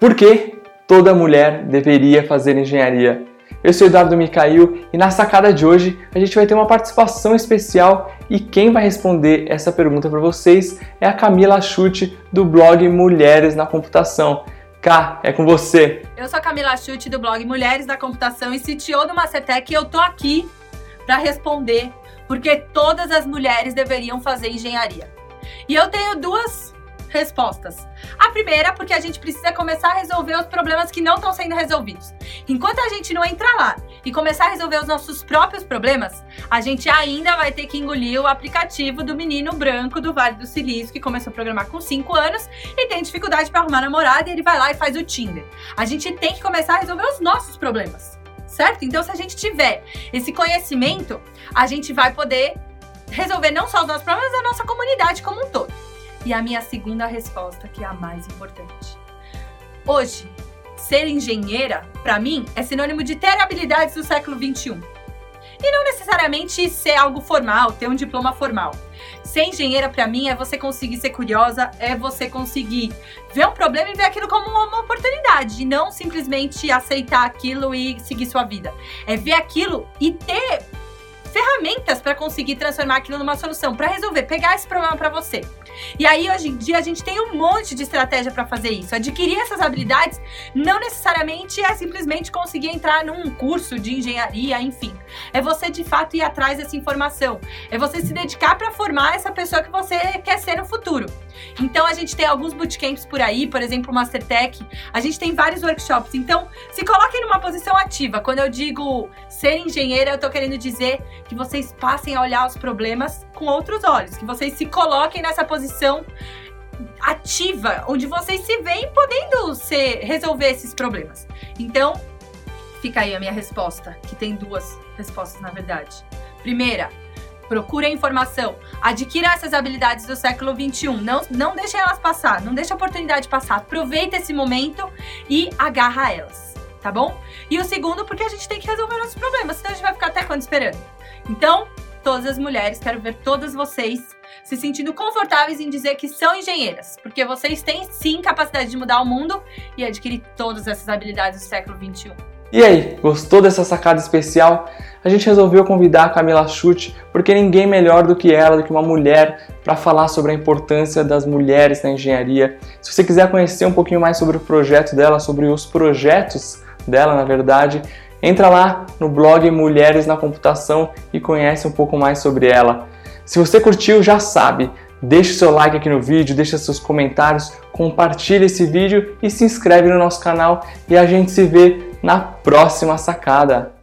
Por que toda mulher deveria fazer engenharia? Eu sou Eduardo Micail e na sacada de hoje a gente vai ter uma participação especial e quem vai responder essa pergunta para vocês é a Camila Chute do blog Mulheres na Computação. Cá, é com você. Eu sou a Camila Chute do blog Mulheres da Computação e CTO do Macetec e eu tô aqui para responder porque todas as mulheres deveriam fazer engenharia. E eu tenho duas respostas. A primeira, porque a gente precisa começar a resolver os problemas que não estão sendo resolvidos. Enquanto a gente não entrar lá e começar a resolver os nossos próprios problemas, a gente ainda vai ter que engolir o aplicativo do menino branco do Vale do Silício que começou a programar com 5 anos e tem dificuldade para arrumar namorada e ele vai lá e faz o Tinder. A gente tem que começar a resolver os nossos problemas. Certo? Então, se a gente tiver esse conhecimento, a gente vai poder resolver não só os nossos problemas, mas a nossa comunidade como um todo. E a minha segunda resposta, que é a mais importante. Hoje, ser engenheira, para mim, é sinônimo de ter habilidades do século 21. E não necessariamente ser algo formal, ter um diploma formal. Ser engenheira, para mim, é você conseguir ser curiosa, é você conseguir ver um problema e ver aquilo como uma oportunidade, e não simplesmente aceitar aquilo e seguir sua vida. É ver aquilo e ter ferramentas para conseguir transformar aquilo numa solução, para resolver, pegar esse problema para você. E aí, hoje em dia, a gente tem um monte de estratégia para fazer isso. Adquirir essas habilidades não necessariamente é simplesmente conseguir entrar num curso de engenharia, enfim. É você de fato ir atrás dessa informação. É você se dedicar para formar essa pessoa que você quer ser no futuro. Então, a gente tem alguns bootcamps por aí, por exemplo, o Mastertech. A gente tem vários workshops. Então, se coloquem numa posição ativa. Quando eu digo ser engenheira, eu tô querendo dizer que vocês passem a olhar os problemas com outros olhos, que vocês se coloquem nessa posição ativa, onde vocês se veem podendo ser, resolver esses problemas. Então, fica aí a minha resposta, que tem duas respostas na verdade. Primeira, procure a informação, adquira essas habilidades do século 21, não, não deixe elas passar, não deixe a oportunidade passar, aproveita esse momento e agarra elas, tá bom? E o segundo, porque a gente tem que resolver nossos problemas, senão a gente vai ficar até quando esperando. Então, todas as mulheres, quero ver todas vocês se sentindo confortáveis em dizer que são engenheiras, porque vocês têm sim capacidade de mudar o mundo e adquirir todas essas habilidades do século 21. E aí, gostou dessa sacada especial? A gente resolveu convidar a Camila Chute porque ninguém melhor do que ela, do que uma mulher, para falar sobre a importância das mulheres na engenharia. Se você quiser conhecer um pouquinho mais sobre o projeto dela, sobre os projetos dela, na verdade, Entra lá no blog Mulheres na Computação e conhece um pouco mais sobre ela. Se você curtiu, já sabe, deixe seu like aqui no vídeo, deixe seus comentários, compartilhe esse vídeo e se inscreve no nosso canal e a gente se vê na próxima sacada.